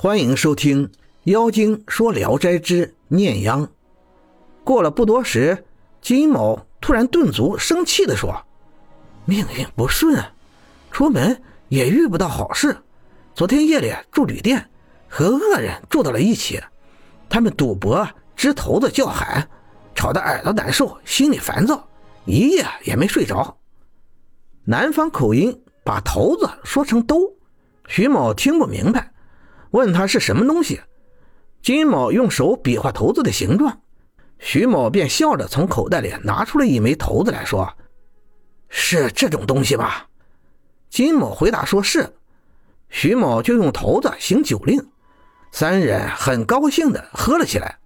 欢迎收听《妖精说聊斋之念央》。过了不多时，金某突然顿足，生气地说：“命运不顺，出门也遇不到好事。昨天夜里住旅店，和恶人住到了一起。他们赌博、支头子、叫喊，吵得耳朵难受，心里烦躁，一夜也没睡着。”南方口音把头子说成兜，徐某听不明白。问他是什么东西，金某用手比划骰子的形状，徐某便笑着从口袋里拿出了一枚骰子来说：“是这种东西吧？”金某回答说是，徐某就用骰子行酒令，三人很高兴的喝了起来，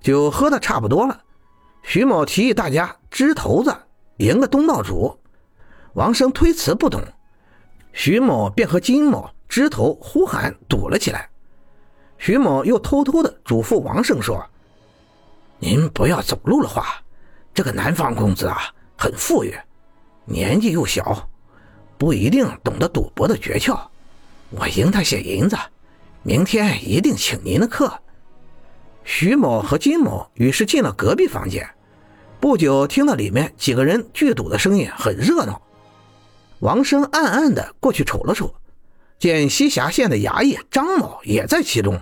酒喝的差不多了，徐某提议大家支骰子赢个东道主，王生推辞不懂，徐某便和金某。枝头呼喊堵了起来，徐某又偷偷的嘱咐王生说：“您不要走路了话，这个南方公子啊，很富裕，年纪又小，不一定懂得赌博的诀窍。我赢他些银子，明天一定请您的客。”徐某和金某于是进了隔壁房间，不久听到里面几个人聚赌的声音很热闹。王生暗暗的过去瞅了瞅。见西峡县的衙役张某也在其中，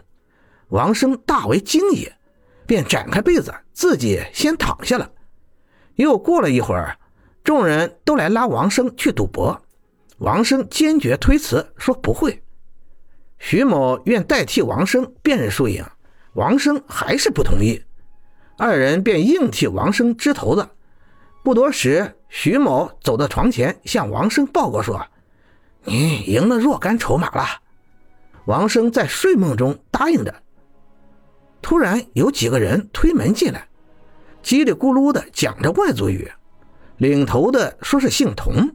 王生大为惊异，便展开被子，自己先躺下了。又过了一会儿，众人都来拉王生去赌博，王生坚决推辞，说不会。徐某愿代替王生辨认输赢，王生还是不同意，二人便硬替王生支头子。不多时，徐某走到床前，向王生报告说。你赢了若干筹码了，王生在睡梦中答应着。突然有几个人推门进来，叽里咕噜的讲着外族语，领头的说是姓童，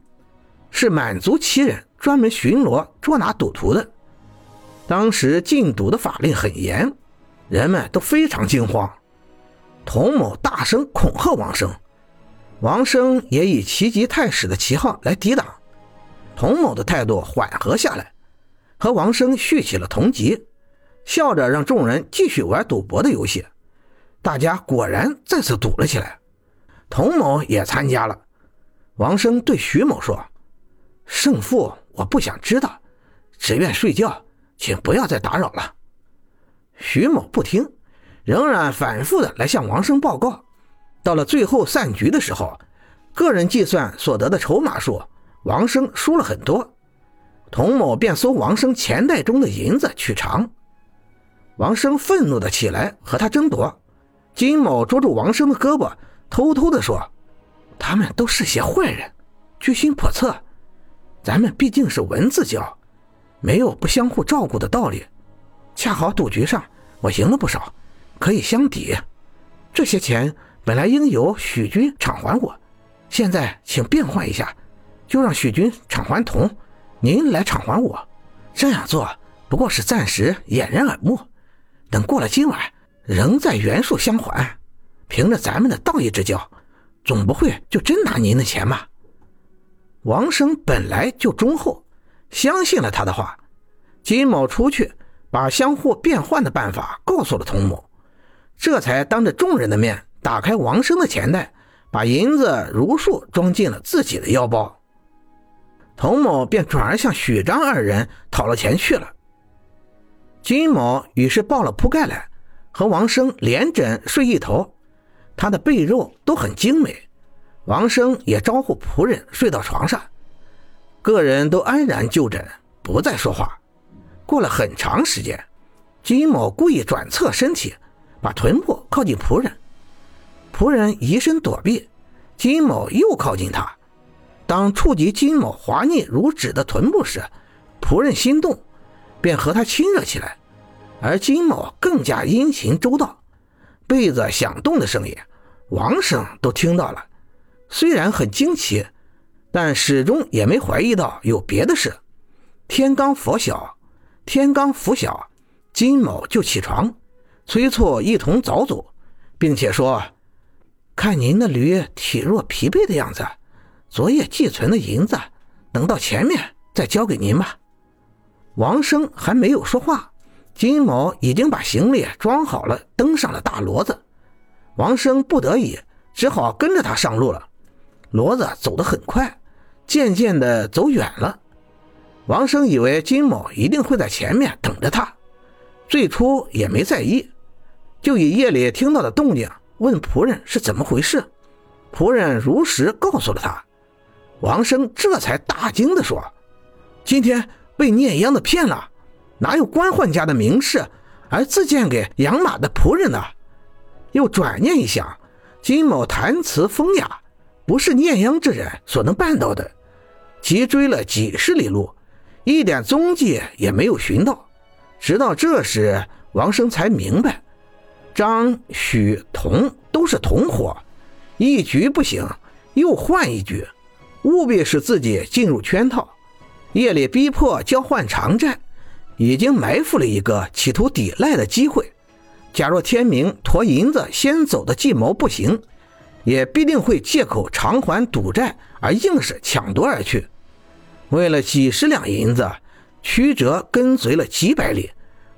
是满族旗人，专门巡逻捉拿赌徒的。当时禁赌的法令很严，人们都非常惊慌。童某大声恐吓王生，王生也以奇吉太史的旗号来抵挡。童某的态度缓和下来，和王生续起了同级，笑着让众人继续玩赌博的游戏。大家果然再次赌了起来，童某也参加了。王生对徐某说：“胜负我不想知道，只愿睡觉，请不要再打扰了。”徐某不听，仍然反复的来向王生报告。到了最后散局的时候，个人计算所得的筹码数。王生输了很多，童某便搜王生钱袋中的银子取偿。王生愤怒的起来和他争夺，金某捉住王生的胳膊，偷偷的说：“他们都是些坏人，居心叵测。咱们毕竟是文字交，没有不相互照顾的道理。恰好赌局上我赢了不少，可以相抵。这些钱本来应由许军偿还我，现在请变换一下。”就让许军偿还童，您来偿还我。这样做不过是暂时掩人耳目，等过了今晚，仍在原数相还。凭着咱们的道义之交，总不会就真拿您的钱吧？王生本来就忠厚，相信了他的话。金某出去把相互变换的办法告诉了童某，这才当着众人的面打开王生的钱袋，把银子如数装进了自己的腰包。童某便转而向许章二人讨了钱去了。金某于是抱了铺盖来，和王生连枕睡一头，他的被褥都很精美。王生也招呼仆人睡到床上，个人都安然就枕，不再说话。过了很长时间，金某故意转侧身体，把臀部靠近仆人，仆人移身躲避，金某又靠近他。当触及金某滑腻如纸的臀部时，仆人心动，便和他亲热起来，而金某更加殷勤周到。被子响动的声音，王生都听到了。虽然很惊奇，但始终也没怀疑到有别的事。天刚拂晓，天刚拂晓，金某就起床，催促一同早走，并且说：“看您的驴体弱疲惫的样子。”昨夜寄存的银子，等到前面再交给您吧。王生还没有说话，金某已经把行李装好了，登上了大骡子。王生不得已，只好跟着他上路了。骡子走得很快，渐渐地走远了。王生以为金某一定会在前面等着他，最初也没在意，就以夜里听到的动静问仆人是怎么回事。仆人如实告诉了他。王生这才大惊地说：“今天被聂央的骗了，哪有官宦家的名士而自荐给养马的仆人呢？”又转念一想，金某谈辞风雅。不是聂央这人所能办到的，急追了几十里路，一点踪迹也没有寻到。直到这时，王生才明白，张、许、童都是同伙，一局不行，又换一局，务必使自己进入圈套。夜里逼迫交换偿债，已经埋伏了一个企图抵赖的机会。假若天明驮银子先走的计谋不行。也必定会借口偿还赌债而硬是抢夺而去，为了几十两银子，曲折跟随了几百里，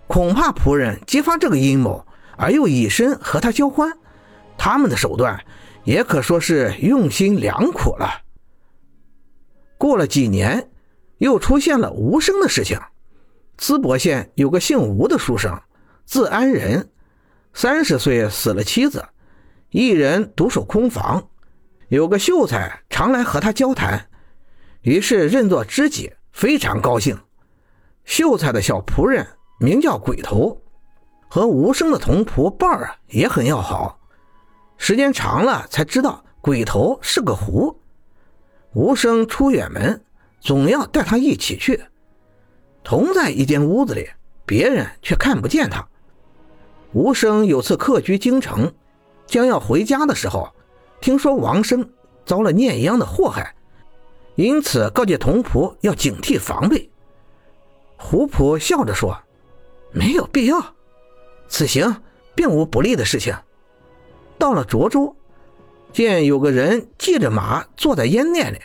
恐怕仆人揭发这个阴谋而又以身和他交欢，他们的手段也可说是用心良苦了。过了几年，又出现了吴生的事情。淄博县有个姓吴的书生，字安仁，三十岁死了妻子。一人独守空房，有个秀才常来和他交谈，于是认作知己，非常高兴。秀才的小仆人名叫鬼头，和吴生的同仆伴儿也很要好。时间长了，才知道鬼头是个狐。吴生出远门，总要带他一起去，同在一间屋子里，别人却看不见他。吴生有次客居京城。将要回家的时候，听说王生遭了念央的祸害，因此告诫童仆要警惕防备。胡仆笑着说：“没有必要，此行并无不利的事情。”到了涿州，见有个人系着马坐在烟店里，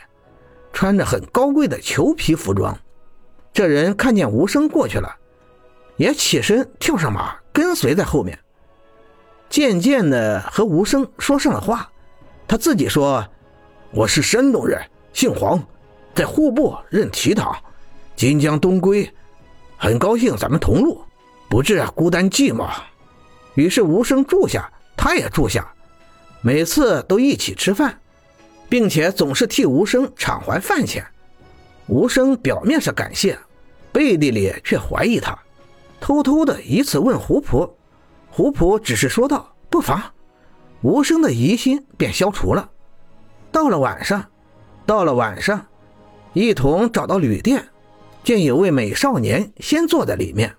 穿着很高贵的裘皮服装。这人看见吴生过去了，也起身跳上马，跟随在后面。渐渐的和吴生说上了话，他自己说：“我是山东人，姓黄，在户部任提堂，今将东归，很高兴咱们同路，不致孤单寂寞。”于是吴生住下，他也住下，每次都一起吃饭，并且总是替吴生偿还饭钱。吴生表面上感谢，背地里却怀疑他，偷偷的以此问胡普。胡普只是说道：“不妨。”无声的疑心便消除了。到了晚上，到了晚上，一同找到旅店，见有位美少年先坐在里面。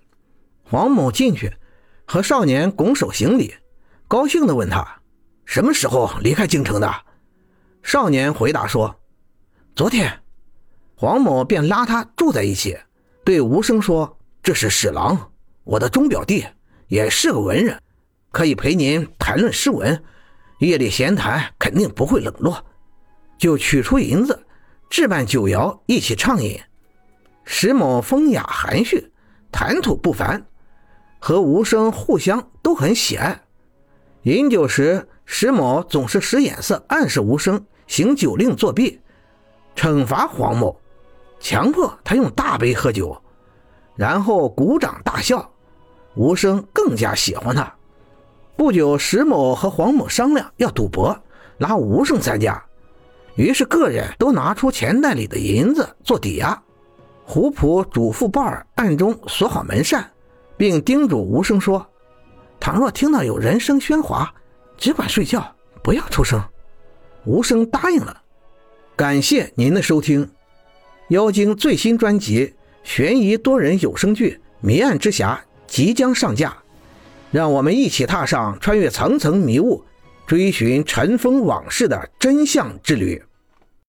黄某进去，和少年拱手行礼，高兴地问他：“什么时候离开京城的？”少年回答说：“昨天。”黄某便拉他住在一起，对吴声说：“这是史郎，我的钟表弟。”也是个文人，可以陪您谈论诗文，夜里闲谈肯定不会冷落。就取出银子，置办酒肴，一起畅饮。石某风雅含蓄，谈吐不凡，和吴生互相都很喜爱。饮酒时，石某总是使眼色暗示吴生行酒令作弊，惩罚黄某，强迫他用大杯喝酒，然后鼓掌大笑。吴生更加喜欢他。不久，石某和黄某商量要赌博，拉吴生参加。于是，个人都拿出钱袋里的银子做抵押。胡普嘱咐鲍尔暗中锁好门扇，并叮嘱吴生说：“倘若听到有人声喧哗，只管睡觉，不要出声。”无声答应了。感谢您的收听，《妖精》最新专辑悬疑多人有声剧《迷案之匣》。即将上架，让我们一起踏上穿越层层迷雾、追寻尘封往事的真相之旅。